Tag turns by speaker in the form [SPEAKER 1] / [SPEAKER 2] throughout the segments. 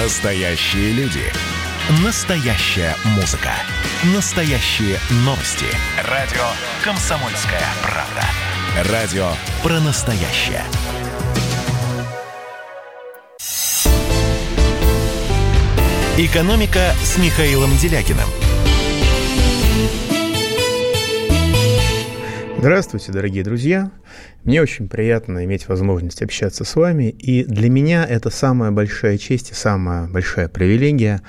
[SPEAKER 1] Настоящие люди. Настоящая музыка. Настоящие новости. Радио «Комсомольская правда». Радио про настоящее. «Экономика» с Михаилом Делякиным.
[SPEAKER 2] Здравствуйте, дорогие друзья. Мне очень приятно иметь возможность общаться с вами. И для меня это самая большая честь и самая большая привилегия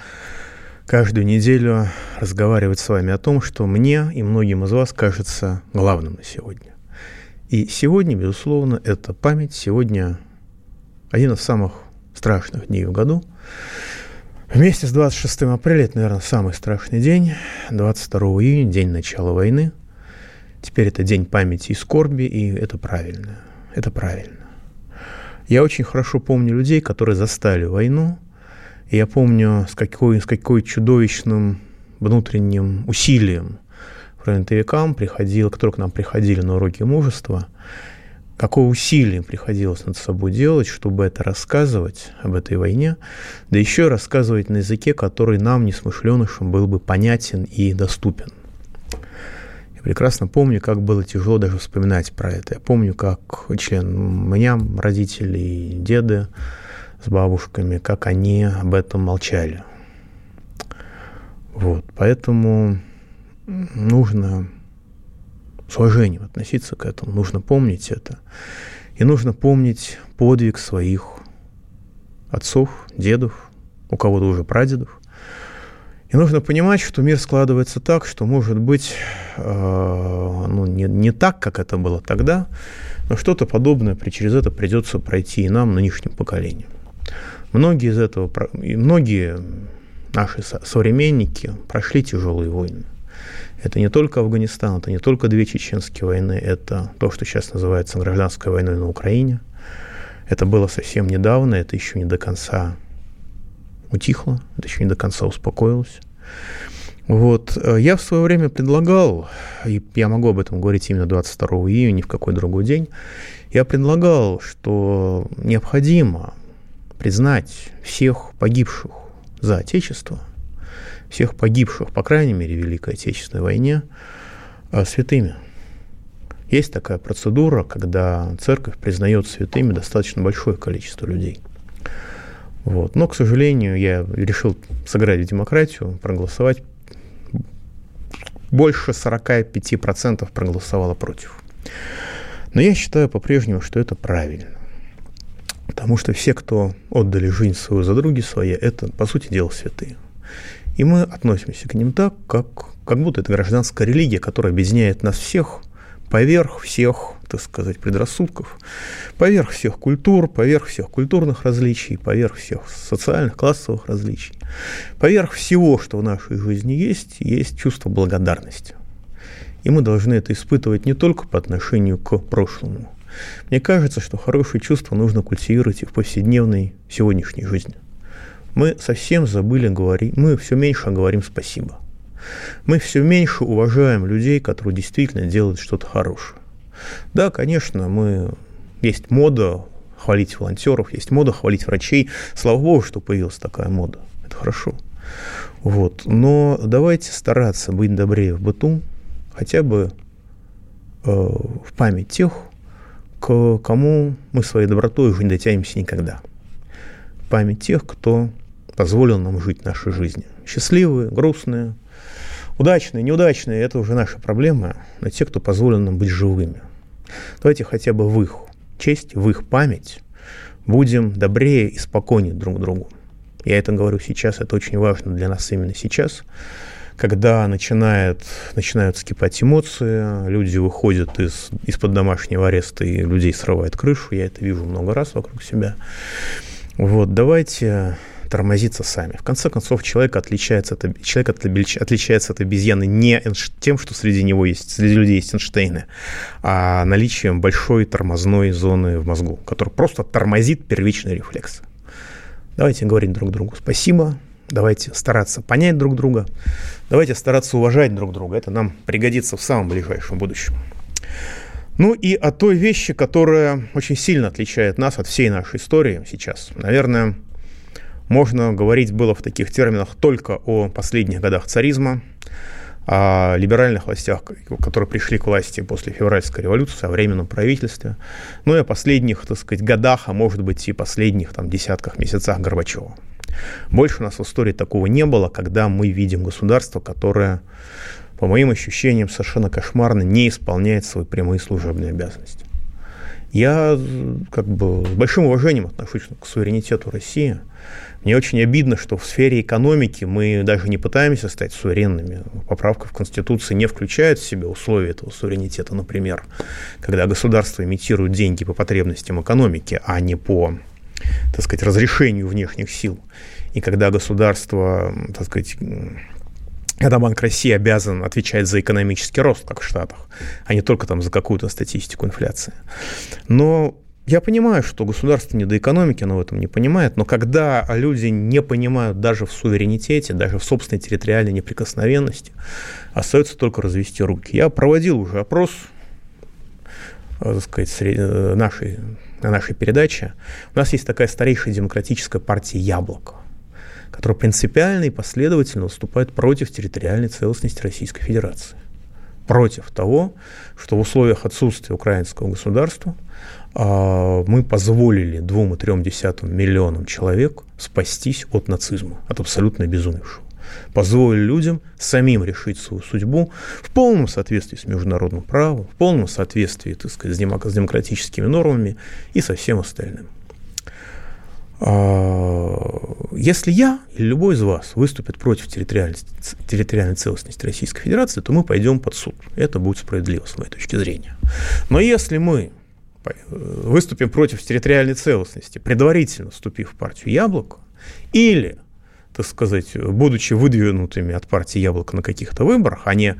[SPEAKER 2] каждую неделю разговаривать с вами о том, что мне и многим из вас кажется главным на сегодня. И сегодня, безусловно, это память. Сегодня один из самых страшных дней в году. Вместе с 26 апреля, это, наверное, самый страшный день, 22 июня, день начала войны – Теперь это день памяти и скорби, и это правильно. Это правильно. Я очень хорошо помню людей, которые застали войну. И я помню, с какой, с какой чудовищным внутренним усилием фронтовикам приходило, которые к нам приходили на уроки мужества, какое усилие приходилось над собой делать, чтобы это рассказывать об этой войне, да еще рассказывать на языке, который нам, несмышленышам, был бы понятен и доступен. Я прекрасно помню, как было тяжело даже вспоминать про это. Я помню, как член меня, родители, деды с бабушками, как они об этом молчали. Вот, поэтому нужно с уважением относиться к этому, нужно помнить это. И нужно помнить подвиг своих отцов, дедов, у кого-то уже прадедов, и нужно понимать, что мир складывается так, что, может быть, э, ну, не, не так, как это было тогда, но что-то подобное через это придется пройти и нам, нынешним поколениям. Многие из этого, и многие наши современники прошли тяжелые войны. Это не только Афганистан, это не только две чеченские войны, это то, что сейчас называется гражданской войной на Украине. Это было совсем недавно, это еще не до конца еще не до конца успокоилось. Вот. Э, я в свое время предлагал, и я могу об этом говорить именно 22 июня, ни в какой другой день, я предлагал, что необходимо признать всех погибших за Отечество, всех погибших, по крайней мере, в Великой Отечественной войне, э, святыми. Есть такая процедура, когда церковь признает святыми достаточно большое количество людей. Вот. Но, к сожалению, я решил сыграть в демократию, проголосовать. Больше 45% проголосовало против. Но я считаю по-прежнему, что это правильно. Потому что все, кто отдали жизнь свою за други свои, это, по сути дела, святые. И мы относимся к ним так, как, как будто это гражданская религия, которая объединяет нас всех поверх всех, так сказать, предрассудков, поверх всех культур, поверх всех культурных различий, поверх всех социальных, классовых различий, поверх всего, что в нашей жизни есть, есть чувство благодарности. И мы должны это испытывать не только по отношению к прошлому. Мне кажется, что хорошее чувство нужно культивировать и в повседневной сегодняшней жизни. Мы совсем забыли говорить, мы все меньше говорим спасибо – мы все меньше уважаем людей, которые действительно делают что-то хорошее. Да, конечно, мы есть мода хвалить волонтеров, есть мода хвалить врачей. Слава богу, что появилась такая мода. Это хорошо. Вот. Но давайте стараться быть добрее в быту, хотя бы э, в память тех, к кому мы своей добротой уже не дотянемся никогда. Память тех, кто позволил нам жить нашей жизнью. Счастливые, грустные, Удачные, неудачные – это уже наша проблема, но те, кто позволил нам быть живыми. Давайте хотя бы в их честь, в их память будем добрее и спокойнее друг другу. Я это говорю сейчас, это очень важно для нас именно сейчас, когда начинает, начинают скипать эмоции, люди выходят из, из-под домашнего ареста и людей срывает крышу, я это вижу много раз вокруг себя. Вот, давайте тормозиться сами. В конце концов, человек отличается от, человек отличается от обезьяны не тем, что среди него есть, среди людей есть Эйнштейны, а наличием большой тормозной зоны в мозгу, которая просто тормозит первичный рефлекс. Давайте говорить друг другу спасибо, давайте стараться понять друг друга, давайте стараться уважать друг друга. Это нам пригодится в самом ближайшем будущем. Ну и о той вещи, которая очень сильно отличает нас от всей нашей истории сейчас. Наверное, Можно говорить было в таких терминах только о последних годах царизма, о либеральных властях, которые пришли к власти после февральской революции, о временном правительстве, ну и о последних, так сказать, годах, а может быть и последних там, десятках месяцах Горбачева. Больше у нас в истории такого не было, когда мы видим государство, которое, по моим ощущениям, совершенно кошмарно не исполняет свои прямые служебные обязанности. Я как бы с большим уважением отношусь к суверенитету России. Мне очень обидно, что в сфере экономики мы даже не пытаемся стать суверенными. Поправка в Конституции не включает в себя условия этого суверенитета. Например, когда государство имитирует деньги по потребностям экономики, а не по так сказать, разрешению внешних сил. И когда государство, так сказать, когда Банк России обязан отвечать за экономический рост, как в Штатах, а не только там за какую-то статистику инфляции. Но я понимаю, что государство не до экономики, оно в этом не понимает, но когда люди не понимают даже в суверенитете, даже в собственной территориальной неприкосновенности, остается только развести руки. Я проводил уже опрос, э, так сказать, э, нашей, на нашей передаче. У нас есть такая старейшая демократическая партия «Яблоко» который принципиально и последовательно выступает против территориальной целостности Российской Федерации. Против того, что в условиях отсутствия украинского государства мы позволили 2,3 миллионам человек спастись от нацизма, от абсолютно безумевшего. Позволили людям самим решить свою судьбу в полном соответствии с международным правом, в полном соответствии так сказать, с демократическими нормами и со всем остальным. А, если я или любой из вас выступит против территориальной, территориальной целостности Российской Федерации, то мы пойдем под суд. Это будет справедливо, с моей точки зрения. Но если мы выступим против территориальной целостности, предварительно вступив в партию «Яблоко», или, так сказать, будучи выдвинутыми от партии «Яблоко» на каких-то выборах, они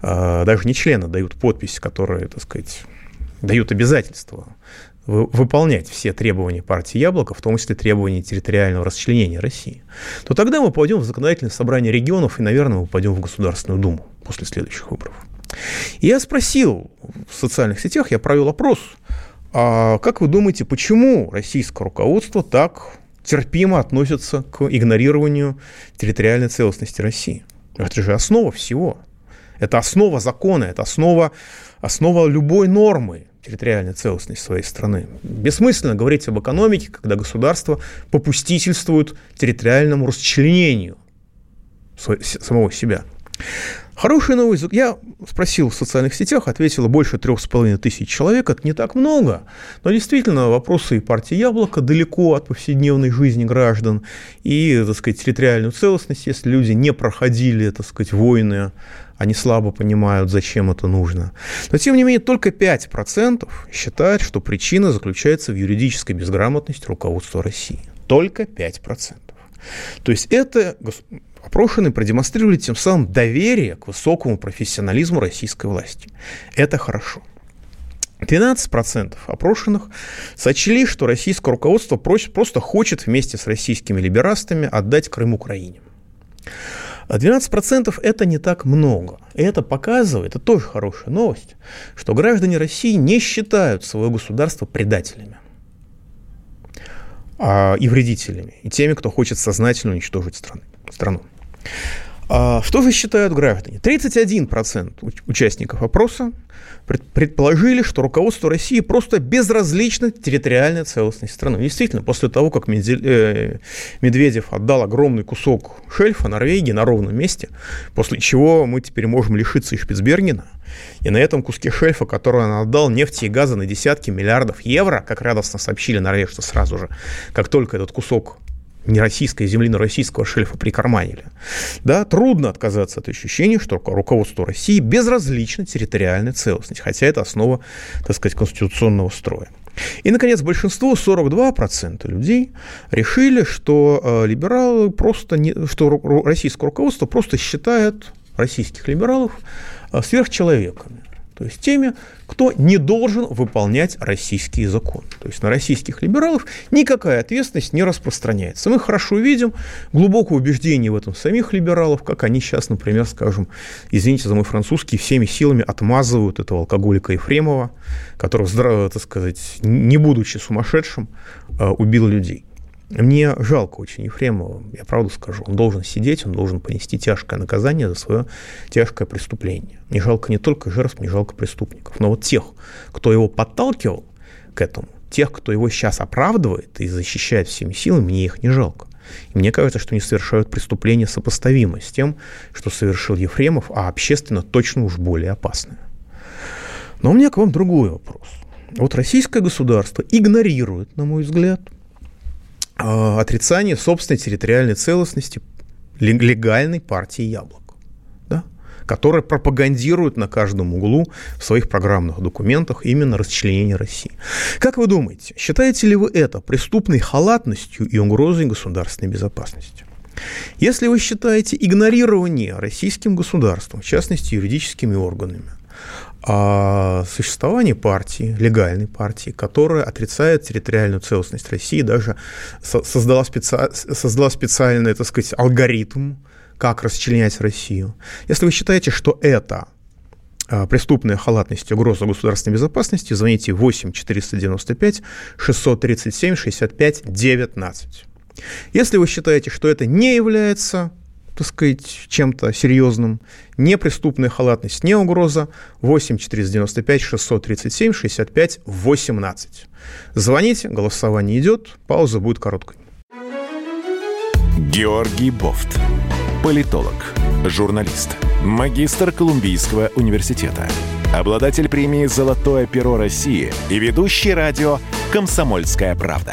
[SPEAKER 2] а, даже не члены дают подпись, которые, так сказать, дают обязательства выполнять все требования партии «Яблоко», в том числе требования территориального расчленения России, то тогда мы пойдем в законодательное собрание регионов и, наверное, мы пойдем в Государственную Думу после следующих выборов. И я спросил в социальных сетях, я провел опрос, а как вы думаете, почему российское руководство так терпимо относится к игнорированию территориальной целостности России? Это же основа всего. Это основа закона, это основа, основа любой нормы территориальной целостности своей страны. Бессмысленно говорить об экономике, когда государство попустительствует территориальному расчленению самого себя. Хорошая новость. Я спросил в социальных сетях, ответило больше трех с половиной тысяч человек. Это не так много, но действительно вопросы партии «Яблоко» далеко от повседневной жизни граждан и, так сказать, территориальную целостность, если люди не проходили, так сказать, войны они слабо понимают, зачем это нужно. Но, тем не менее, только 5% считают, что причина заключается в юридической безграмотности руководства России. Только 5%. То есть это опрошенные продемонстрировали тем самым доверие к высокому профессионализму российской власти. Это хорошо. 12% опрошенных сочли, что российское руководство просто хочет вместе с российскими либерастами отдать Крым Украине. 12% это не так много. И это показывает, это тоже хорошая новость, что граждане России не считают свое государство предателями а, и вредителями, и теми, кто хочет сознательно уничтожить страны, страну. А, что же считают граждане? 31% участников опроса предположили, что руководство России просто безразлично территориальной целостности страны. Действительно, после того, как э, Медведев отдал огромный кусок шельфа Норвегии на ровном месте, после чего мы теперь можем лишиться и Шпицбергена, и на этом куске шельфа, который он отдал нефти и газа на десятки миллиардов евро, как радостно сообщили норвежцы сразу же, как только этот кусок не российской земли, но российского шельфа прикарманили. Да, трудно отказаться от ощущения, что руководство России безразлично территориальная целостность, хотя это основа, так сказать, конституционного строя. И, наконец, большинство, 42% людей, решили, что э, либералы просто не, что российское руководство просто считает российских либералов э, сверхчеловеками то есть теми, кто не должен выполнять российские законы. То есть на российских либералов никакая ответственность не распространяется. Мы хорошо видим глубокое убеждение в этом самих либералов, как они сейчас, например, скажем, извините за мой французский, всеми силами отмазывают этого алкоголика Ефремова, который, так сказать, не будучи сумасшедшим, э, убил людей. Мне жалко очень Ефремова, я правду скажу. Он должен сидеть, он должен понести тяжкое наказание за свое тяжкое преступление. Мне жалко не только жертв, мне жалко преступников. Но вот тех, кто его подталкивал к этому, тех, кто его сейчас оправдывает и защищает всеми силами, мне их не жалко. И мне кажется, что они совершают преступление сопоставимое с тем, что совершил Ефремов, а общественно точно уж более опасное. Но у меня к вам другой вопрос. Вот российское государство игнорирует, на мой взгляд, отрицание собственной территориальной целостности легальной партии «Яблоко», да, которая пропагандирует на каждом углу в своих программных документах именно расчленение России. Как вы думаете, считаете ли вы это преступной халатностью и угрозой государственной безопасности? Если вы считаете игнорирование российским государством, в частности юридическими органами, о существовании партии, легальной партии, которая отрицает территориальную целостность России, даже создала, специ... создала специальный, так сказать, алгоритм, как расчленять Россию. Если вы считаете, что это а, преступная халатность и угроза государственной безопасности, звоните 8 495 637 65 19. Если вы считаете, что это не является так сказать, чем-то серьезным, не преступная халатность, не угроза, 8 495 637 65 18. Звоните, голосование идет, пауза будет короткой.
[SPEAKER 1] Георгий Бофт, политолог, журналист, магистр Колумбийского университета, обладатель премии «Золотое перо России» и ведущий радио «Комсомольская правда»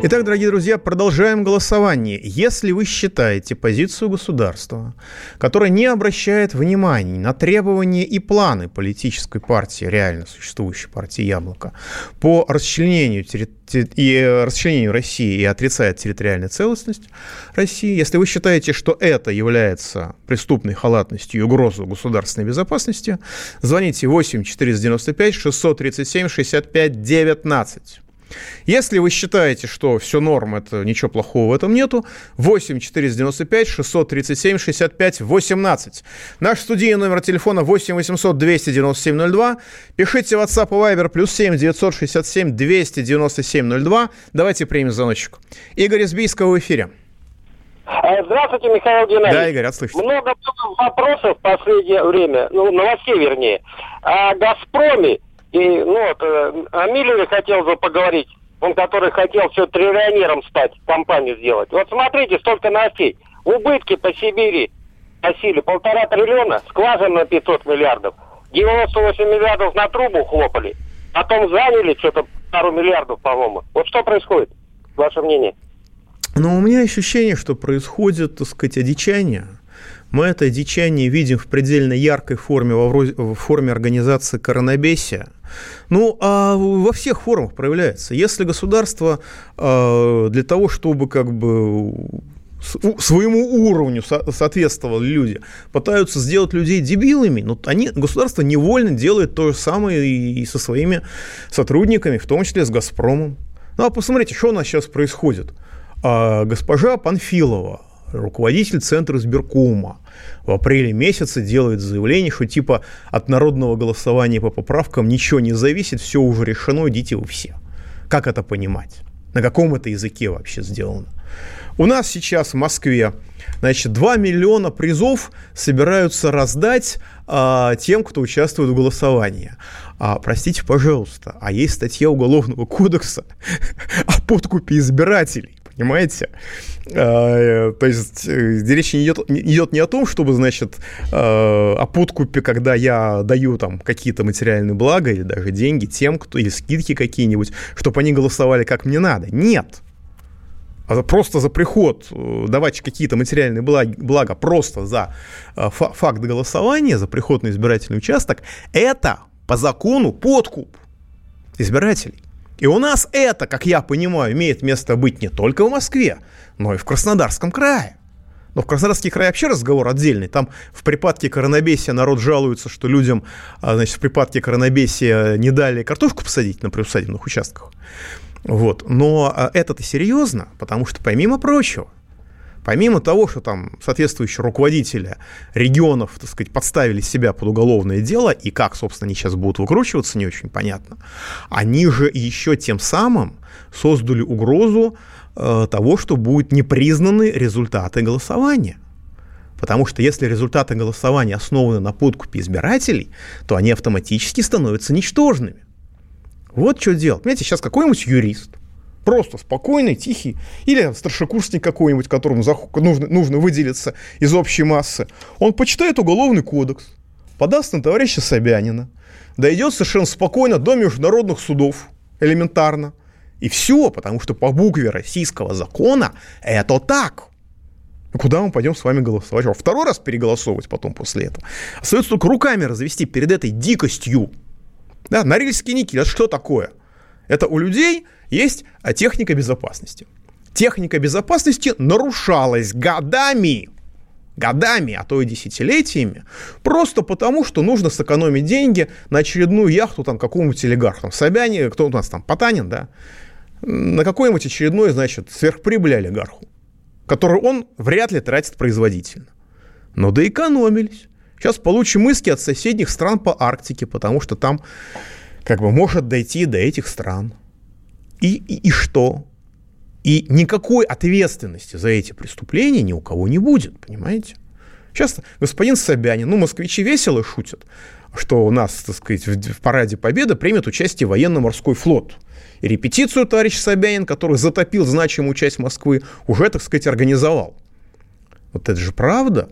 [SPEAKER 2] Итак, дорогие друзья, продолжаем голосование. Если вы считаете позицию государства, которая не обращает внимания на требования и планы политической партии, реально существующей партии «Яблоко», по расчленению, и расчленению России и отрицает территориальную целостность России, если вы считаете, что это является преступной халатностью и угрозой государственной безопасности, звоните 8 495 637 65 19. Если вы считаете, что все норм, это ничего плохого в этом нету, 8 495 637 65 18. Наш студийный номер телефона 8 800 297 02. Пишите в WhatsApp и Viber плюс 7 967 297 02. Давайте примем звоночек. Игорь из Бийска в эфире.
[SPEAKER 3] Э, здравствуйте, Михаил Геннадьевич.
[SPEAKER 2] Да, Игорь, отслышите.
[SPEAKER 3] Много вопросов в последнее время, ну, новостей вернее, о «Газпроме» И, ну, вот, э, о Миллере хотел бы поговорить. Он, который хотел все триллионером стать, компанию сделать. Вот смотрите, столько новостей. Убытки по Сибири носили полтора триллиона, скважин на 500 миллиардов. 98 миллиардов на трубу хлопали. Потом заняли что-то пару миллиардов, по-моему. Вот что происходит? Ваше мнение?
[SPEAKER 2] Ну, у меня ощущение, что происходит, так сказать, одичание – мы это дичание видим в предельно яркой форме, в форме организации коронабесия. Ну, а во всех формах проявляется. Если государство э, для того, чтобы как бы своему уровню соответствовали люди, пытаются сделать людей дебилами, но они, государство невольно делает то же самое и со своими сотрудниками, в том числе с «Газпромом». Ну, а посмотрите, что у нас сейчас происходит. А, госпожа Панфилова, руководитель Центра сберкома в апреле месяце делает заявление, что типа от народного голосования по поправкам ничего не зависит, все уже решено, идите вы все. Как это понимать? На каком это языке вообще сделано? У нас сейчас в Москве значит, 2 миллиона призов собираются раздать а, тем, кто участвует в голосовании. А, простите, пожалуйста, а есть статья Уголовного кодекса о подкупе избирателей понимаете? А, то есть э, речь не идет, идет не о том, чтобы, значит, а, о подкупе, когда я даю там какие-то материальные блага или даже деньги тем, кто, или скидки какие-нибудь, чтобы они голосовали как мне надо. Нет. А просто за приход э, давать какие-то материальные блага, блага просто за э, факт голосования, за приход на избирательный участок, это по закону подкуп избирателей. И у нас это, как я понимаю, имеет место быть не только в Москве, но и в Краснодарском крае. Но в Краснодарский край вообще разговор отдельный. Там в припадке коронабесия народ жалуется, что людям а, значит, в припадке коронабесия не дали картошку посадить на приусадебных участках. Вот. Но а, это-то серьезно, потому что, помимо прочего, помимо того, что там соответствующие руководители регионов, так сказать, подставили себя под уголовное дело, и как, собственно, они сейчас будут выкручиваться, не очень понятно, они же еще тем самым создали угрозу Э, того, что будут непризнаны результаты голосования. Потому что если результаты голосования основаны на подкупе избирателей, то они автоматически становятся ничтожными. Вот что делать. Понимаете, сейчас какой-нибудь юрист, просто спокойный, тихий, или старшекурсник какой-нибудь, которому нужно, нужно выделиться из общей массы, он почитает уголовный кодекс, подаст на товарища Собянина, дойдет совершенно спокойно до международных судов, элементарно, и все, потому что по букве российского закона это так. Куда мы пойдем с вами голосовать? Второй раз переголосовывать потом после этого. Остается только руками развести перед этой дикостью. Да, Норильский никель, это что такое? Это у людей есть а, техника безопасности. Техника безопасности нарушалась годами, годами, а то и десятилетиями, просто потому, что нужно сэкономить деньги на очередную яхту там какому-нибудь олигарху. Там, Собяне, кто у нас там, Потанин, да? на какой-нибудь очередной, значит, сверхприбыли олигарху, которую он вряд ли тратит производительно. Но доэкономились. Сейчас получим иски от соседних стран по Арктике, потому что там как бы может дойти до этих стран. И, и, и что? И никакой ответственности за эти преступления ни у кого не будет, понимаете? Сейчас господин Собянин, ну, москвичи весело шутят, что у нас, так сказать, в, параде Победы примет участие военно-морской флот – и репетицию товарищ Собянин, который затопил значимую часть Москвы, уже, так сказать, организовал. Вот это же правда.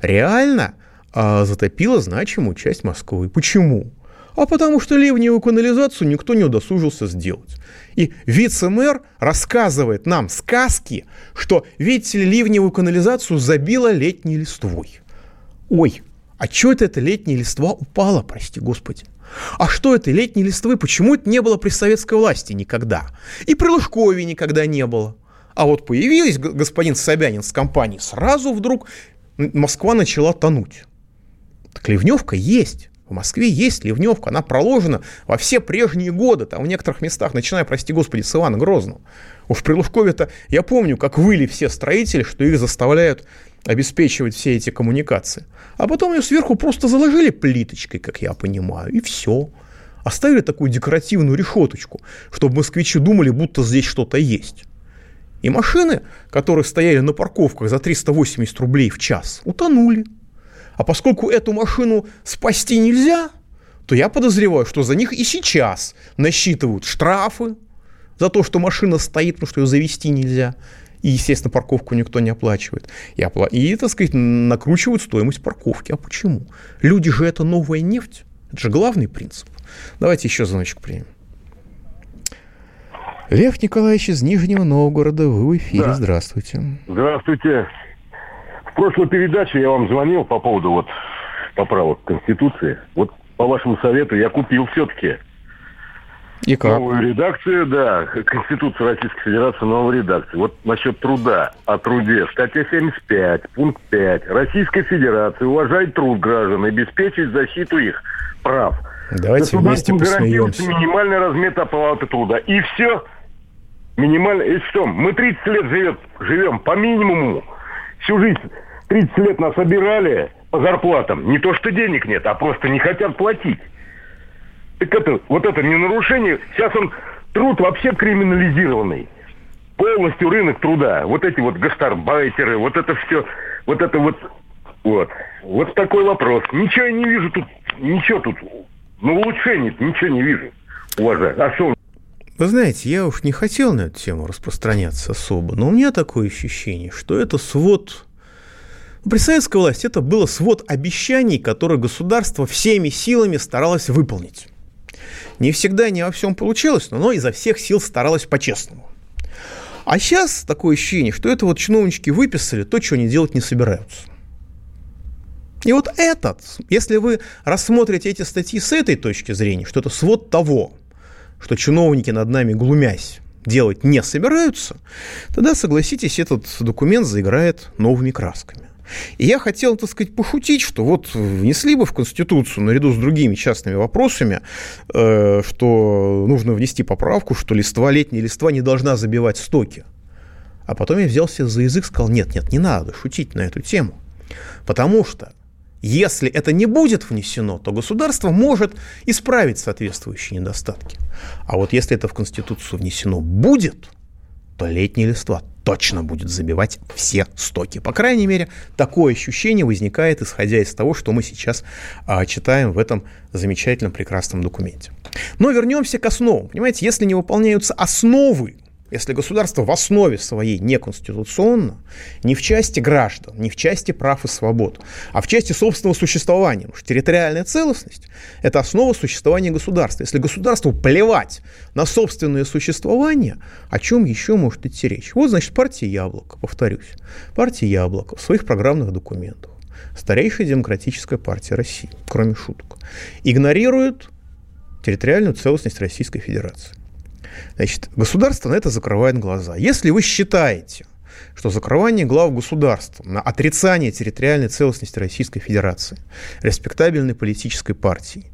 [SPEAKER 2] Реально а, затопила значимую часть Москвы. Почему? А потому что ливневую канализацию никто не удосужился сделать. И вице-мэр рассказывает нам сказки, что, видите ли, ливневую канализацию забила летней листвой. Ой, а что это эта летняя листва упала, прости господи? А что это летние листвы? Почему это не было при советской власти никогда? И при Лужкове никогда не было. А вот появилась господин Собянин с компанией, сразу вдруг Москва начала тонуть. Так ливневка есть. В Москве есть ливневка, она проложена во все прежние годы, там в некоторых местах, начиная, прости господи, с Ивана Грозного. Уж при Лужкове-то я помню, как выли все строители, что их заставляют обеспечивать все эти коммуникации. А потом ее сверху просто заложили плиточкой, как я понимаю, и все. Оставили такую декоративную решеточку, чтобы москвичи думали, будто здесь что-то есть. И машины, которые стояли на парковках за 380 рублей в час, утонули. А поскольку эту машину спасти нельзя, то я подозреваю, что за них и сейчас насчитывают штрафы за то, что машина стоит, потому что ее завести нельзя, и, естественно, парковку никто не оплачивает. И, опла... и, так сказать, накручивают стоимость парковки. А почему? Люди же это новая нефть. Это же главный принцип. Давайте еще звоночек примем. Лев Николаевич из Нижнего Новгорода, вы в эфире, да. здравствуйте.
[SPEAKER 4] Здравствуйте. В прошлой передаче я вам звонил по поводу вот поправок Конституции. Вот по вашему совету я купил все-таки
[SPEAKER 2] и как?
[SPEAKER 4] Новую редакцию, да, Конституция Российской Федерации, новая редакция. Вот насчет труда, о труде. Статья 75, пункт 5. Российская Федерация уважает труд граждан и обеспечивает защиту их прав.
[SPEAKER 2] Давайте вместе посмеемся.
[SPEAKER 4] минимальный размер оплаты труда. И все. Минимально. И что? Мы 30 лет живет, живем по минимуму. Всю жизнь 30 лет нас обирали по зарплатам. Не то, что денег нет, а просто не хотят платить. Так это, вот это не нарушение. Сейчас он труд вообще криминализированный. Полностью рынок труда. Вот эти вот гастарбайтеры, вот это все, вот это вот, вот. Вот такой вопрос. Ничего я не вижу тут, ничего тут, ну улучшений ничего не вижу, уважаю. А что
[SPEAKER 2] вы знаете, я уж не хотел на эту тему распространяться особо, но у меня такое ощущение, что это свод при советской власти это было свод обещаний, которые государство всеми силами старалось выполнить. Не всегда, не во всем получилось, но оно изо всех сил старалось по-честному. А сейчас такое ощущение, что это вот чиновнички выписали то, чего они делать не собираются. И вот этот, если вы рассмотрите эти статьи с этой точки зрения, что это свод того, что чиновники над нами глумясь делать не собираются, тогда, согласитесь, этот документ заиграет новыми красками. И я хотел, так сказать, пошутить, что вот внесли бы в Конституцию наряду с другими частными вопросами, э, что нужно внести поправку, что листва, летняя листва не должна забивать стоки. А потом я взялся за язык, сказал, нет, нет, не надо шутить на эту тему. Потому что если это не будет внесено, то государство может исправить соответствующие недостатки. А вот если это в Конституцию внесено будет, то летняя листва точно будет забивать все стоки. По крайней мере, такое ощущение возникает, исходя из того, что мы сейчас а, читаем в этом замечательном, прекрасном документе. Но вернемся к основам. Понимаете, если не выполняются основы если государство в основе своей неконституционно, не в части граждан, не в части прав и свобод, а в части собственного существования. Потому что территориальная целостность – это основа существования государства. Если государству плевать на собственное существование, о чем еще может идти речь? Вот, значит, партия «Яблоко», повторюсь. Партия «Яблоко» в своих программных документах, старейшая демократическая партия России, кроме шуток, игнорирует территориальную целостность Российской Федерации. Значит, государство на это закрывает глаза. Если вы считаете, что закрывание глав государства на отрицание территориальной целостности Российской Федерации, респектабельной политической партии,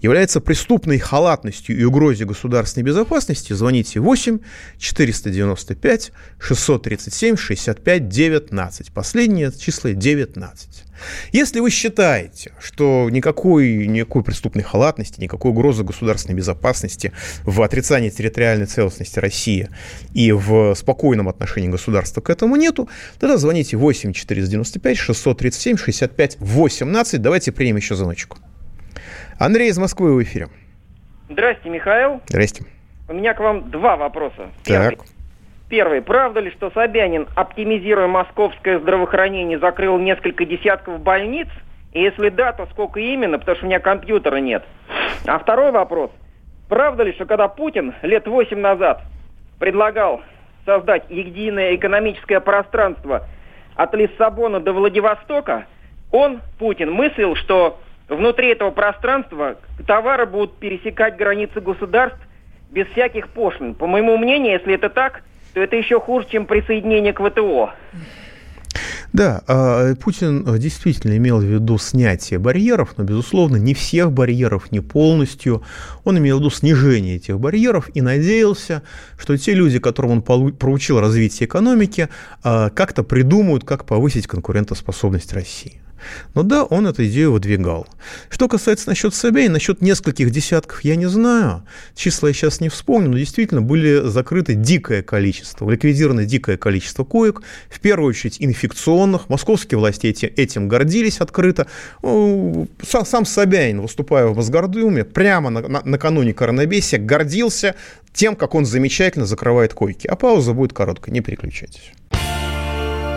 [SPEAKER 2] является преступной халатностью и угрозой государственной безопасности, звоните 8 495 637 65 19. Последнее число 19. Если вы считаете, что никакой, никакой преступной халатности, никакой угрозы государственной безопасности в отрицании территориальной целостности России и в спокойном отношении государства к этому нету, тогда звоните 8 495 637 65 18. Давайте примем еще звоночку. Андрей из Москвы в эфире.
[SPEAKER 5] Здрасте, Михаил.
[SPEAKER 2] Здрасте.
[SPEAKER 5] У меня к вам два вопроса.
[SPEAKER 2] Так.
[SPEAKER 5] Первый. Первый. Правда ли, что Собянин, оптимизируя московское здравоохранение, закрыл несколько десятков больниц? И если да, то сколько именно, потому что у меня компьютера нет. А второй вопрос. Правда ли, что когда Путин лет восемь назад предлагал создать единое экономическое пространство от Лиссабона до Владивостока, он, Путин, мыслил, что внутри этого пространства товары будут пересекать границы государств без всяких пошлин. По моему мнению, если это так, то это еще хуже, чем присоединение к ВТО.
[SPEAKER 2] Да, а, Путин э, действительно имел в виду снятие барьеров, но, безусловно, не всех барьеров, не полностью. Он имел в виду снижение этих барьеров и надеялся, что те люди, которым он проучил развитие экономики, а, как-то придумают, как повысить конкурентоспособность России. Но да, он эту идею выдвигал. Что касается насчет Собянина, насчет нескольких десятков я не знаю. Числа я сейчас не вспомню, но действительно были закрыты дикое количество, ликвидировано дикое количество коек, в первую очередь инфекционных. Московские власти этим гордились открыто. Сам, сам Собянин, выступая в Мосгордуме, прямо на, на, накануне коронабесия гордился тем, как он замечательно закрывает койки. А пауза будет короткой, не переключайтесь.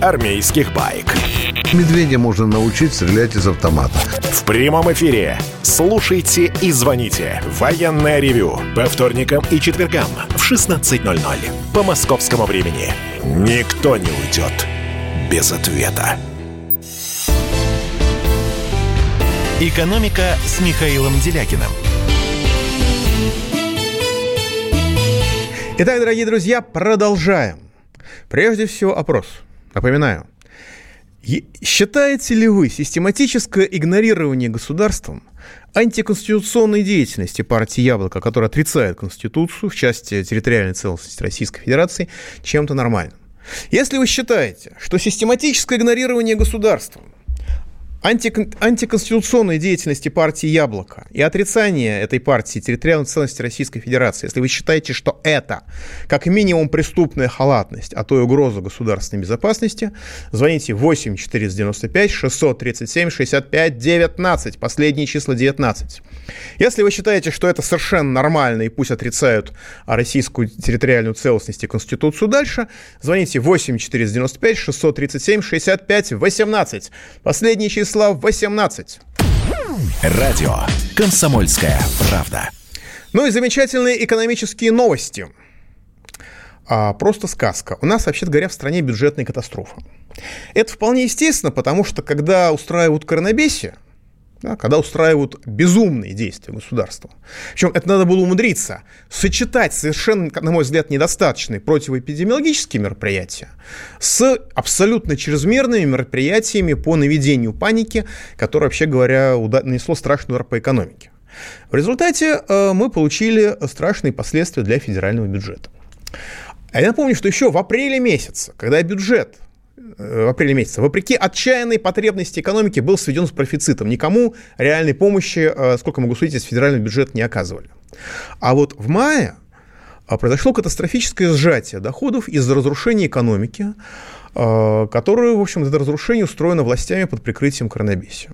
[SPEAKER 1] армейских баек.
[SPEAKER 6] Медведя можно научить стрелять из автомата.
[SPEAKER 1] В прямом эфире. Слушайте и звоните. Военное ревю. По вторникам и четвергам в 16.00. По московскому времени. Никто не уйдет без ответа. «Экономика» с Михаилом Делякиным.
[SPEAKER 2] Итак, дорогие друзья, продолжаем. Прежде всего опрос. Напоминаю, Считаете ли вы систематическое игнорирование государством антиконституционной деятельности партии «Яблоко», которая отрицает Конституцию в части территориальной целостности Российской Федерации, чем-то нормальным? Если вы считаете, что систематическое игнорирование государством Анти, антиконституционной деятельности партии «Яблоко» и отрицание этой партии территориальной целостности Российской Федерации, если вы считаете, что это как минимум преступная халатность, а то и угроза государственной безопасности, звоните 8 495 637 65 19, последние числа 19. Если вы считаете, что это совершенно нормально и пусть отрицают российскую территориальную целостность и Конституцию дальше, звоните 8 495 637 65 18, последние числа числа 18.
[SPEAKER 1] Радио «Комсомольская правда».
[SPEAKER 2] Ну и замечательные экономические новости. А, просто сказка. У нас, вообще говоря, в стране бюджетная катастрофа. Это вполне естественно, потому что когда устраивают коронабесие, да, когда устраивают безумные действия государства. Причем это надо было умудриться сочетать совершенно, на мой взгляд, недостаточные противоэпидемиологические мероприятия с абсолютно чрезмерными мероприятиями по наведению паники, которое, вообще говоря, нанесло страшный удар по экономике. В результате э, мы получили страшные последствия для федерального бюджета. А я напомню, что еще в апреле месяце, когда бюджет в апреле месяце, вопреки отчаянной потребности экономики, был сведен с профицитом. Никому реальной помощи, э, сколько могу судить, из федерального бюджета не оказывали. А вот в мае э, произошло катастрофическое сжатие доходов из-за разрушения экономики, э, которое, в общем, это разрушение устроено властями под прикрытием коронавируса.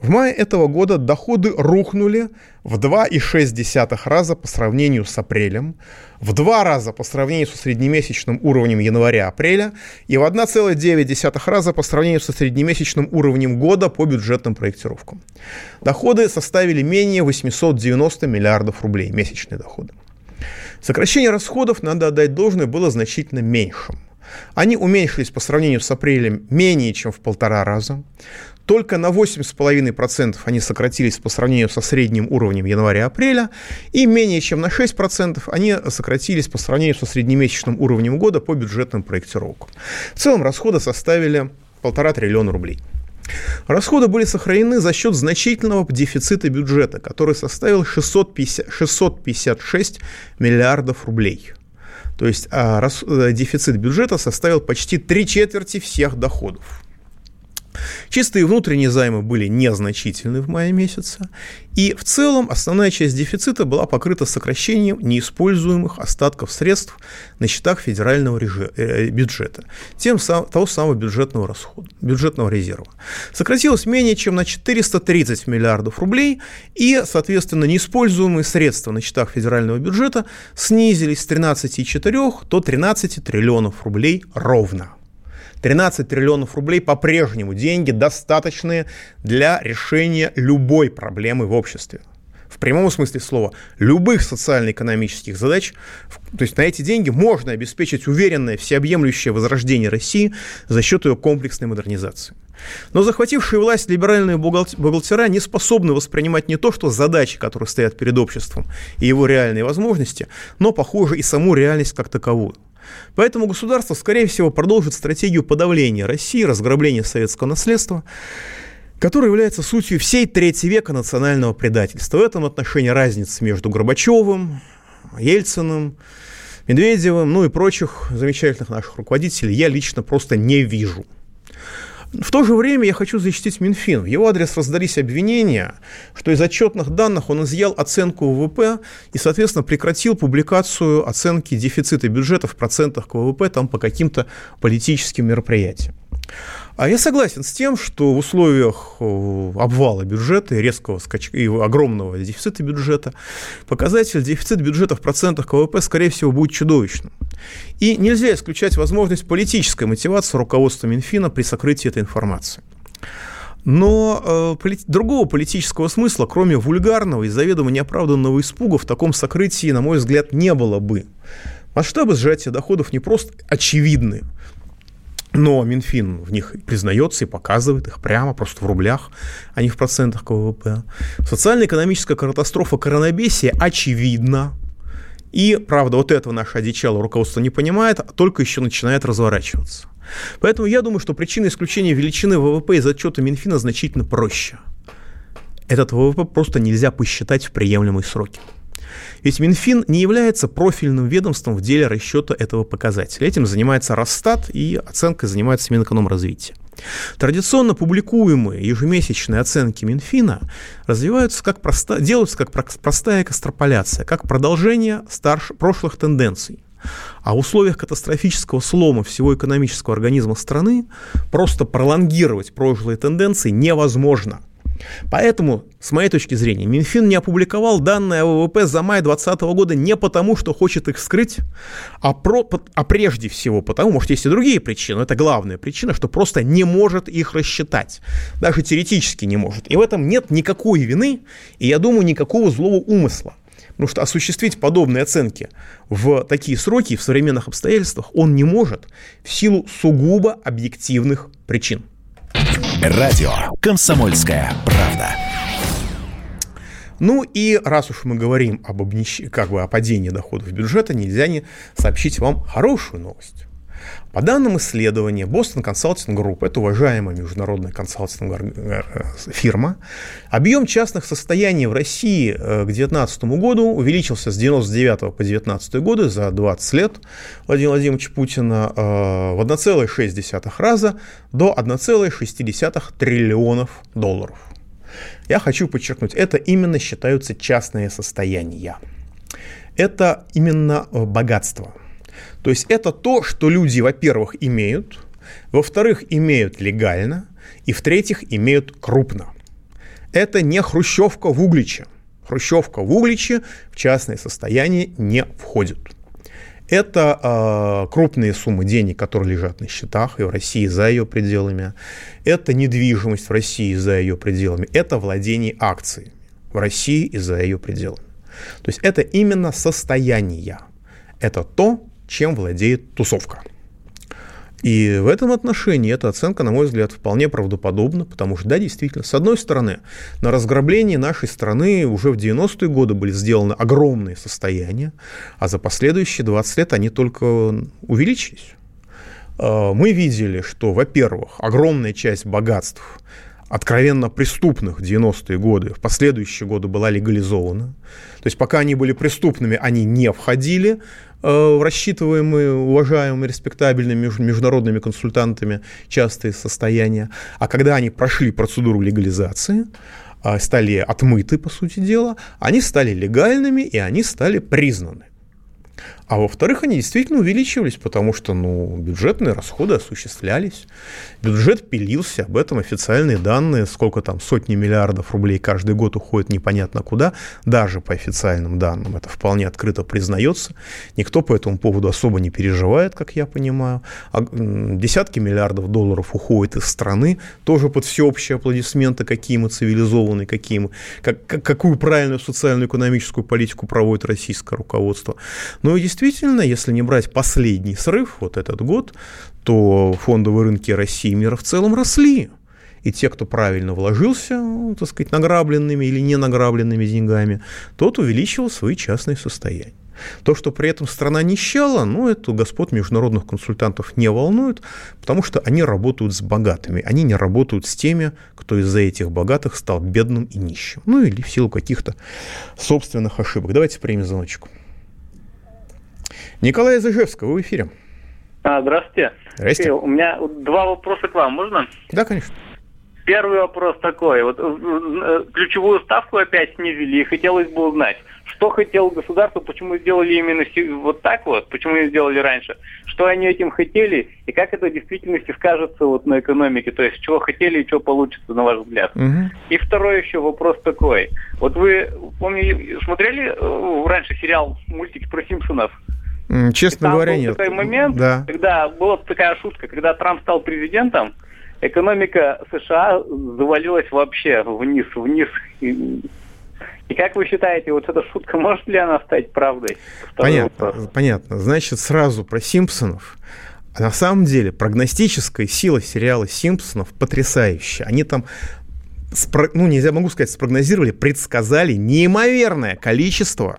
[SPEAKER 2] В мае этого года доходы рухнули в 2,6 раза по сравнению с апрелем, в два раза по сравнению со среднемесячным уровнем января-апреля и в 1,9 раза по сравнению со среднемесячным уровнем года по бюджетным проектировкам. Доходы составили менее 890 миллиардов рублей, месячные доходы. Сокращение расходов, надо отдать должное, было значительно меньшим. Они уменьшились по сравнению с апрелем менее чем в полтора раза. Только на 8,5% они сократились по сравнению со средним уровнем января-апреля, и менее чем на 6% они сократились по сравнению со среднемесячным уровнем года по бюджетным проектировкам. В целом расходы составили полтора триллиона рублей. Расходы были сохранены за счет значительного дефицита бюджета, который составил 650, 656 миллиардов рублей. То есть а, рас, э, дефицит бюджета составил почти три четверти всех доходов. Чистые внутренние займы были незначительны в мае месяце, и в целом основная часть дефицита была покрыта сокращением неиспользуемых остатков средств на счетах федерального э, бюджета, тем сам, того самого бюджетного расхода, бюджетного резерва. Сократилось менее чем на 430 миллиардов рублей, и, соответственно, неиспользуемые средства на счетах федерального бюджета снизились с 13,4 до 13 триллионов рублей ровно. 13 триллионов рублей по-прежнему деньги, достаточные для решения любой проблемы в обществе. В прямом смысле слова, любых социально-экономических задач. То есть на эти деньги можно обеспечить уверенное, всеобъемлющее возрождение России за счет ее комплексной модернизации. Но захватившие власть либеральные бухгалтера не способны воспринимать не то, что задачи, которые стоят перед обществом, и его реальные возможности, но, похоже, и саму реальность как таковую. Поэтому государство, скорее всего, продолжит стратегию подавления России, разграбления советского наследства, которая является сутью всей третьего века национального предательства. В этом отношении разница между Горбачевым, Ельциным, Медведевым, ну и прочих замечательных наших руководителей я лично просто не вижу – в то же время я хочу защитить Минфин. В его адрес раздались обвинения, что из отчетных данных он изъял оценку ВВП и, соответственно, прекратил публикацию оценки дефицита бюджета в процентах к ВВП там, по каким-то политическим мероприятиям. А я согласен с тем, что в условиях э, обвала бюджета и резкого скачка, и огромного дефицита бюджета, показатель дефицит бюджета в процентах КВП, скорее всего, будет чудовищным. И нельзя исключать возможность политической мотивации руководства Минфина при сокрытии этой информации. Но э, другого политического смысла, кроме вульгарного и заведомо неоправданного испуга, в таком сокрытии, на мой взгляд, не было бы. Масштабы сжатия доходов не просто очевидны, но Минфин в них признается и показывает их прямо, просто в рублях, а не в процентах КВП. Социально-экономическая катастрофа коронабесия очевидна. И, правда, вот этого наше одичало руководство не понимает, а только еще начинает разворачиваться. Поэтому я думаю, что причина исключения величины ВВП из отчета Минфина значительно проще. Этот ВВП просто нельзя посчитать в приемлемые сроки. Ведь Минфин не является профильным ведомством в деле расчета этого показателя. Этим занимается Росстат и оценкой занимается Минэкономразвитие. Традиционно публикуемые ежемесячные оценки Минфина развиваются как проста, делаются как простая экстраполяция, как продолжение старш, прошлых тенденций. А в условиях катастрофического слома всего экономического организма страны просто пролонгировать прошлые тенденции невозможно. Поэтому, с моей точки зрения, Минфин не опубликовал данные о ВВП за май 2020 года не потому, что хочет их скрыть, а, про, а прежде всего потому, может, есть и другие причины, но это главная причина, что просто не может их рассчитать. Даже теоретически не может. И в этом нет никакой вины, и, я думаю, никакого злого умысла. Потому что осуществить подобные оценки в такие сроки в современных обстоятельствах он не может в силу сугубо объективных причин.
[SPEAKER 1] Радио «Комсомольская правда».
[SPEAKER 2] Ну и раз уж мы говорим об обнищ... как бы о падении доходов бюджета, нельзя не сообщить вам хорошую новость. По данным исследования Boston Consulting Group, это уважаемая международная консалтинговая э, фирма, объем частных состояний в России э, к 2019 году увеличился с 99 по 2019 годы за 20 лет Владимира Владимировича Путина э, в 1,6 раза до 1,6 триллионов долларов. Я хочу подчеркнуть, это именно считаются частные состояния. Это именно богатство – то есть это то, что люди, во-первых, имеют, во-вторых, имеют легально, и в-третьих, имеют крупно. Это не хрущевка в Угличе. Хрущевка в Угличе в частное состояние не входит. Это э, крупные суммы денег, которые лежат на счетах и в России за ее пределами. Это недвижимость в России за ее пределами. Это владение акциями в России и за ее пределами. То есть это именно состояние. Это то, чем владеет тусовка. И в этом отношении эта оценка, на мой взгляд, вполне правдоподобна, потому что, да, действительно, с одной стороны, на разграблении нашей страны уже в 90-е годы были сделаны огромные состояния, а за последующие 20 лет они только увеличились. А, мы видели, что, во-первых, огромная часть богатств откровенно преступных в 90-е годы, в последующие годы была легализована. То есть пока они были преступными, они не входили рассчитываемые уважаемыми, респектабельными международными консультантами частые состояния. А когда они прошли процедуру легализации, э, стали отмыты, по сути дела, они стали легальными и они стали признаны. А во-вторых, они действительно увеличивались, потому что ну, бюджетные расходы осуществлялись. Бюджет пилился, об этом официальные данные, сколько там сотни миллиардов рублей каждый год уходит непонятно куда, даже по официальным данным. Это вполне открыто признается. Никто по этому поводу особо не переживает, как я понимаю. А десятки миллиардов долларов уходит из страны, тоже под всеобщие аплодисменты, какие мы цивилизованные, какие мы, как, какую правильную социально-экономическую политику проводит российское руководство. Ну и действительно, если не брать последний срыв, вот этот год, то фондовые рынки России и мира в целом росли. И те, кто правильно вложился, ну, так сказать, награбленными или не награбленными деньгами, тот увеличивал свои частные состояния. То, что при этом страна нищала, ну, это господ международных консультантов не волнует, потому что они работают с богатыми, они не работают с теми, кто из-за этих богатых стал бедным и нищим, ну, или в силу каких-то собственных ошибок. Давайте примем звоночек. Николай из Ижевска, вы в эфире.
[SPEAKER 7] А, здравствуйте.
[SPEAKER 2] Здрасте.
[SPEAKER 7] У меня два вопроса к вам, можно?
[SPEAKER 2] Да, конечно.
[SPEAKER 7] Первый вопрос такой. Вот э, ключевую ставку опять снизили, и хотелось бы узнать, что хотел государство, почему сделали именно вот так вот, почему не сделали раньше, что они этим хотели, и как это в действительности скажется вот на экономике, то есть чего хотели и что получится, на ваш взгляд.
[SPEAKER 2] Угу.
[SPEAKER 7] И второй еще вопрос такой. Вот вы, помню, смотрели э, раньше сериал, мультики про Симпсонов?
[SPEAKER 2] Честно говоря, был нет.
[SPEAKER 7] такой момент, да. когда была такая шутка, когда Трамп стал президентом, экономика США завалилась вообще вниз, вниз. И, и как вы считаете, вот эта шутка, может ли она стать правдой?
[SPEAKER 2] понятно, понятно. Значит, сразу про Симпсонов. А на самом деле прогностическая сила сериала «Симпсонов» потрясающая. Они там ну, нельзя, могу сказать, спрогнозировали, предсказали неимоверное количество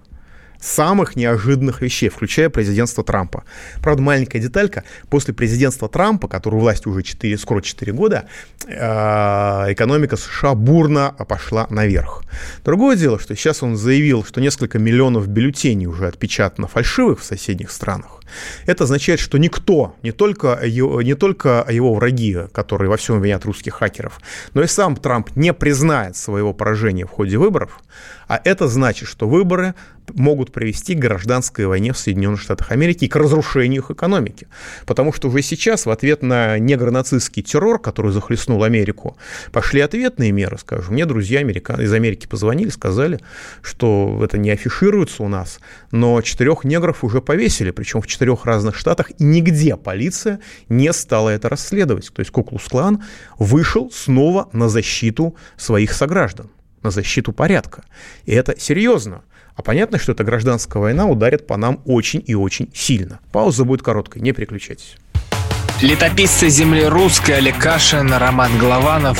[SPEAKER 2] самых неожиданных вещей, включая президентство Трампа. Правда, маленькая деталька. После президентства Трампа, который у власти уже 4, скоро 4 года, э, экономика США бурно пошла наверх. Другое дело, что сейчас он заявил, что несколько миллионов бюллетеней уже отпечатано фальшивых в соседних странах. Это означает, что никто, не только, не только его враги, которые во всем винят русских хакеров, но и сам Трамп не признает своего поражения в ходе выборов, а это значит, что выборы могут привести к гражданской войне в Соединенных Штатах Америки и к разрушению их экономики. Потому что уже сейчас в ответ на негронацистский террор, который захлестнул Америку, пошли ответные меры, скажем. Мне друзья американ... из Америки позвонили, сказали, что это не афишируется у нас, но четырех негров уже повесили, причем в четырех разных штатах, и нигде полиция не стала это расследовать. То есть Куклус-клан вышел снова на защиту своих сограждан на защиту порядка. И это серьезно. А понятно, что эта гражданская война ударит по нам очень и очень сильно. Пауза будет короткой, не переключайтесь.
[SPEAKER 8] Летописцы земли русской Олег Кашин, Роман Голованов.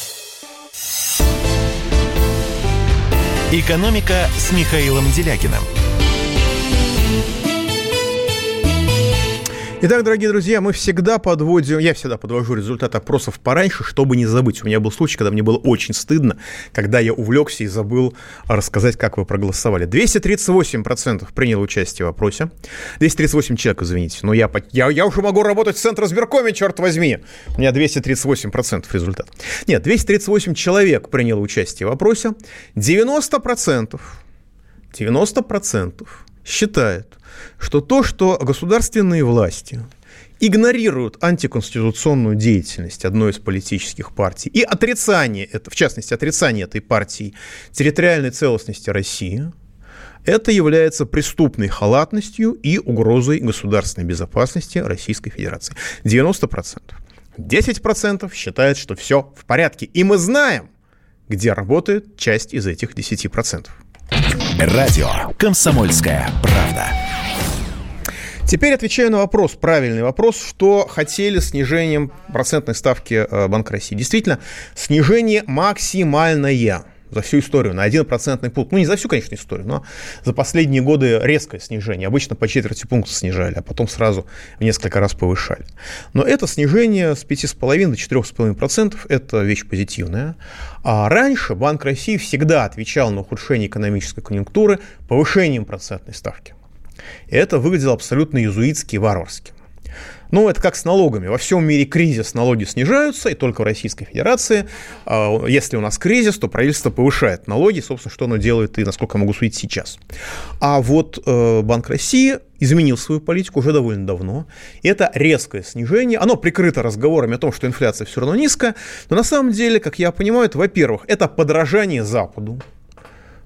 [SPEAKER 1] «Экономика» с Михаилом Делякиным.
[SPEAKER 2] Итак, дорогие друзья, мы всегда подводим, я всегда подвожу результат опросов пораньше, чтобы не забыть. У меня был случай, когда мне было очень стыдно, когда я увлекся и забыл рассказать, как вы проголосовали. 238% принял участие в опросе. 238 человек, извините. Но я, я, я уже могу работать в Центре сберкоме, черт возьми. У меня 238% результат. Нет, 238 человек приняло участие в опросе. 90%, 90% считают, что то, что государственные власти игнорируют антиконституционную деятельность одной из политических партий и отрицание, это, в частности, отрицание этой партии территориальной целостности России, это является преступной халатностью и угрозой государственной безопасности Российской Федерации. 90%. 10% считают, что все в порядке. И мы знаем, где работает часть из этих 10%.
[SPEAKER 1] Радио «Комсомольская правда».
[SPEAKER 2] Теперь отвечаю на вопрос, правильный вопрос, что хотели снижением процентной ставки э, Банка России. Действительно, снижение максимальное за всю историю на 1 процентный пункт. Ну, не за всю, конечно, историю, но за последние годы резкое снижение. Обычно по четверти пункта снижали, а потом сразу в несколько раз повышали. Но это снижение с 5,5 до 4,5 процентов – это вещь позитивная. А раньше Банк России всегда отвечал на ухудшение экономической конъюнктуры повышением процентной ставки. И это выглядело абсолютно иезуитски и варварски. Ну, это как с налогами. Во всем мире кризис, налоги снижаются, и только в Российской Федерации, а, если у нас кризис, то правительство повышает налоги, собственно, что оно делает и насколько я могу судить сейчас. А вот э, Банк России изменил свою политику уже довольно давно. И это резкое снижение. Оно прикрыто разговорами о том, что инфляция все равно низкая. Но на самом деле, как я понимаю, это, во-первых, это подражание Западу.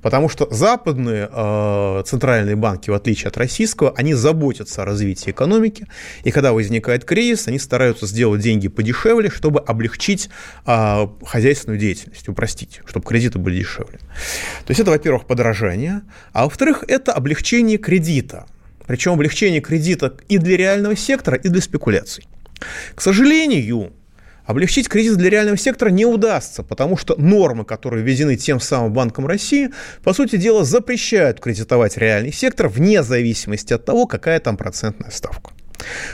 [SPEAKER 2] Потому что западные э, центральные банки, в отличие от российского, они заботятся о развитии экономики. И когда возникает кризис, они стараются сделать деньги подешевле, чтобы облегчить э, хозяйственную деятельность, упростить, чтобы кредиты были дешевле. То есть это, во-первых, подорожание. А во-вторых, это облегчение кредита. Причем облегчение кредита и для реального сектора, и для спекуляций. К сожалению, Облегчить кризис для реального сектора не удастся, потому что нормы, которые введены тем самым Банком России, по сути дела запрещают кредитовать реальный сектор вне зависимости от того, какая там процентная ставка.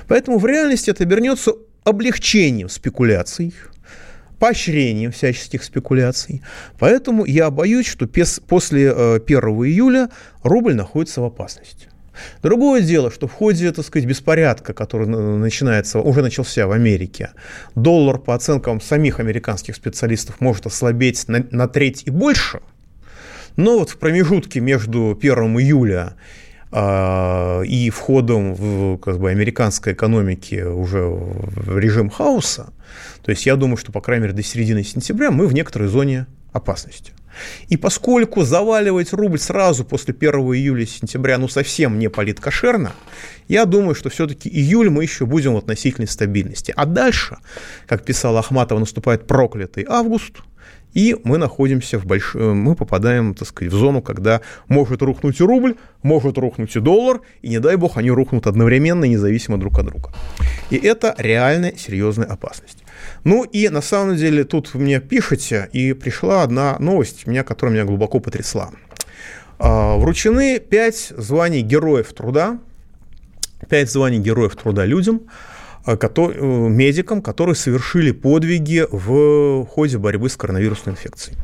[SPEAKER 2] Поэтому в реальности это обернется облегчением спекуляций, поощрением всяческих спекуляций. Поэтому я боюсь, что после 1 э, июля рубль находится в опасности. Другое дело, что в ходе, так сказать, беспорядка, который начинается, уже начался в Америке, доллар, по оценкам самих американских специалистов, может ослабеть на, на треть и больше. Но вот в промежутке между 1 июля э, и входом в как бы, американской экономики уже в режим хаоса, то есть я думаю, что, по крайней мере, до середины сентября мы в некоторой зоне опасности. И поскольку заваливать рубль сразу после 1 июля-сентября ну совсем не политкошерно, я думаю, что все-таки июль мы еще будем в относительной стабильности. А дальше, как писал Ахматова, наступает проклятый август, И мы находимся в больш... мы попадаем, так сказать, в зону, когда может рухнуть и рубль, может рухнуть и доллар, и не дай бог они рухнут одновременно, независимо друг от друга. И это реальная серьезная опасность. Ну и на самом деле тут мне пишете, и пришла одна новость, меня, которая меня глубоко потрясла. А, вручены пять званий Героев Труда, пять званий Героев Труда людям, э, медикам, которые совершили подвиги в ходе борьбы с коронавирусной инфекцией.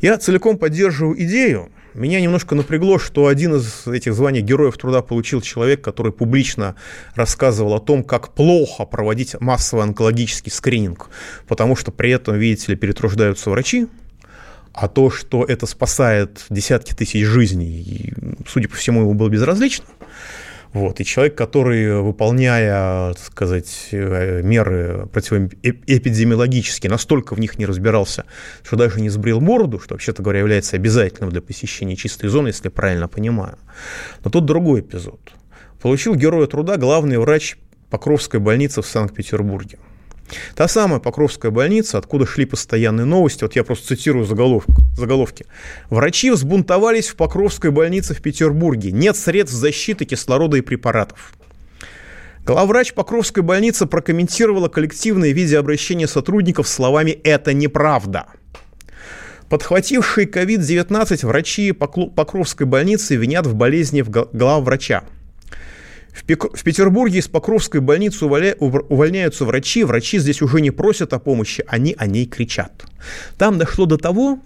[SPEAKER 2] Я целиком поддерживаю идею. Меня немножко напрягло, что один из этих званий Героев Труда получил человек, который публично рассказывал о том, как плохо проводить массовый онкологический скрининг, потому что при этом, видите ли, перетруждаются врачи, а то, что это спасает десятки тысяч жизней, судя по всему, ему было безразлично. Вот. И человек, который, выполняя, так сказать, э, меры противоэпидемиологические, настолько в них не разбирался, что даже не сбрил бороду, что, вообще-то говоря, является обязательным для посещения чистой зоны, если я правильно понимаю. Но тут другой эпизод. Получил героя труда главный врач Покровской больницы в Санкт-Петербурге. Та самая Покровская больница, откуда шли постоянные новости, вот я просто цитирую заголовок, заголовки. Врачи взбунтовались в Покровской больнице в Петербурге. Нет средств защиты кислорода и препаратов. Главврач Покровской больницы прокомментировала коллективное видеообращение сотрудников словами «это неправда». Подхватившие COVID-19 врачи Покровской больницы винят в болезни в Петербурге из Покровской больницы увольняются врачи. Врачи здесь уже не просят о помощи, они о ней кричат. Там дошло до того,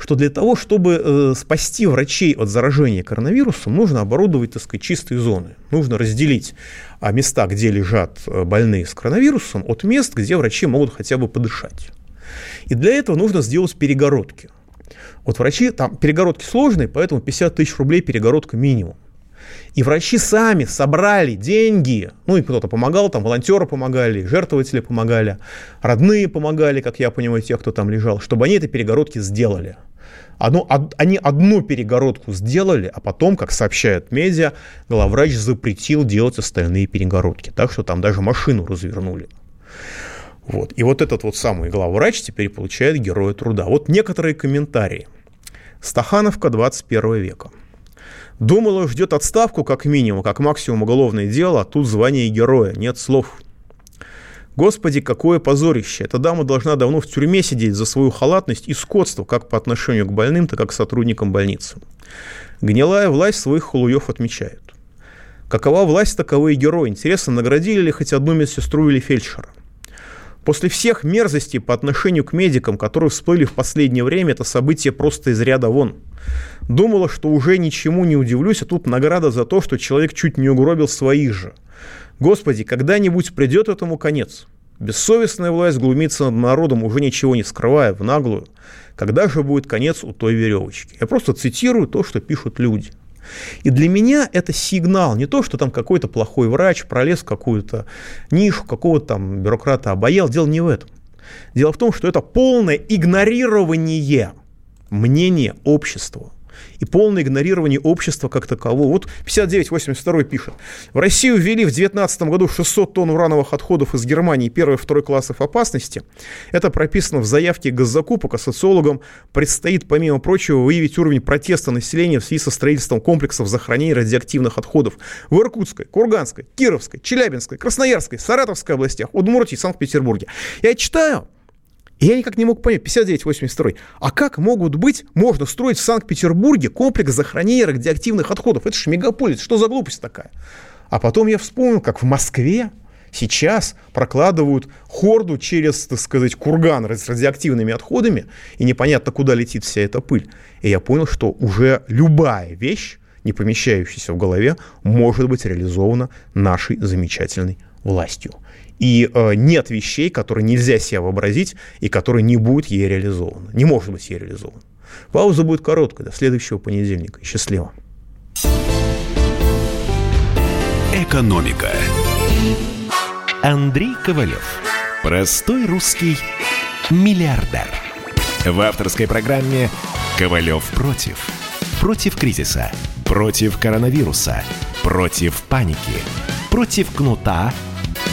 [SPEAKER 2] что для того, чтобы э, спасти врачей от заражения коронавирусом, нужно оборудовать, так сказать, чистые зоны. Нужно разделить а, места, где лежат э, больные с коронавирусом, от мест, где врачи могут хотя бы подышать. И для этого нужно сделать перегородки. Вот врачи, там перегородки сложные, поэтому 50 тысяч рублей перегородка минимум. И врачи сами собрали деньги, ну и кто-то помогал, там волонтеры помогали, жертвователи помогали, родные помогали, как я понимаю, тех, кто там лежал, чтобы они эти перегородки сделали. Одну, од, они одну перегородку сделали, а потом, как сообщают медиа, главврач запретил делать остальные перегородки. Так что там даже машину развернули. Вот. И вот этот вот самый главврач теперь получает Героя Труда. Вот некоторые комментарии. Стахановка 21 века. Думала, ждет отставку как минимум, как максимум уголовное дело, а тут звание героя, нет слов. Господи, какое позорище. Эта дама должна давно в тюрьме сидеть за свою халатность и скотство, как по отношению к больным, так и к сотрудникам больницы. Гнилая власть своих холуев отмечает. Какова власть, таковы и герои. Интересно, наградили ли хоть одну медсестру или фельдшера? После всех мерзостей по отношению к медикам, которые всплыли в последнее время, это событие просто из ряда вон. Думала, что уже ничему не удивлюсь, а тут награда за то, что человек чуть не угробил своих же. Господи, когда-нибудь придет этому конец. Бессовестная власть глумится над народом, уже ничего не скрывая, в наглую. Когда же будет конец у той веревочки? Я просто цитирую то, что пишут люди. И для меня это сигнал, не то, что там какой-то плохой врач пролез в какую-то нишу, какого-то там бюрократа обаял. Дело не в этом. Дело в том, что это полное игнорирование мнения общества и полное игнорирование общества как такового. Вот 5982 пишет. В Россию ввели в 2019 году 600 тонн урановых отходов из Германии первой и второй классов опасности. Это прописано в заявке госзакупок, а социологам предстоит, помимо прочего, выявить уровень протеста населения в связи со строительством комплексов захоронения радиоактивных отходов в Иркутской, Курганской, Кировской, Челябинской, Красноярской, Саратовской областях, Удмуртии, Санкт-Петербурге. Я читаю, и я никак не мог понять, 59-82, а как могут быть, можно строить в Санкт-Петербурге комплекс захоронения радиоактивных отходов? Это же мегаполис, что за глупость такая? А потом я вспомнил, как в Москве сейчас прокладывают хорду через, так сказать, курган с радиоактивными отходами, и непонятно, куда летит вся эта пыль. И я понял, что уже любая вещь, не помещающаяся в голове, может быть реализована нашей замечательной властью. И э, нет вещей, которые нельзя себе вообразить и которые не будут ей реализованы. Не может быть ей реализовано. Пауза будет короткая, до следующего понедельника. Счастливо.
[SPEAKER 1] Экономика. Андрей Ковалев. Простой русский миллиардер. В авторской программе «Ковалев против». Против кризиса, против коронавируса, против паники, против кнута,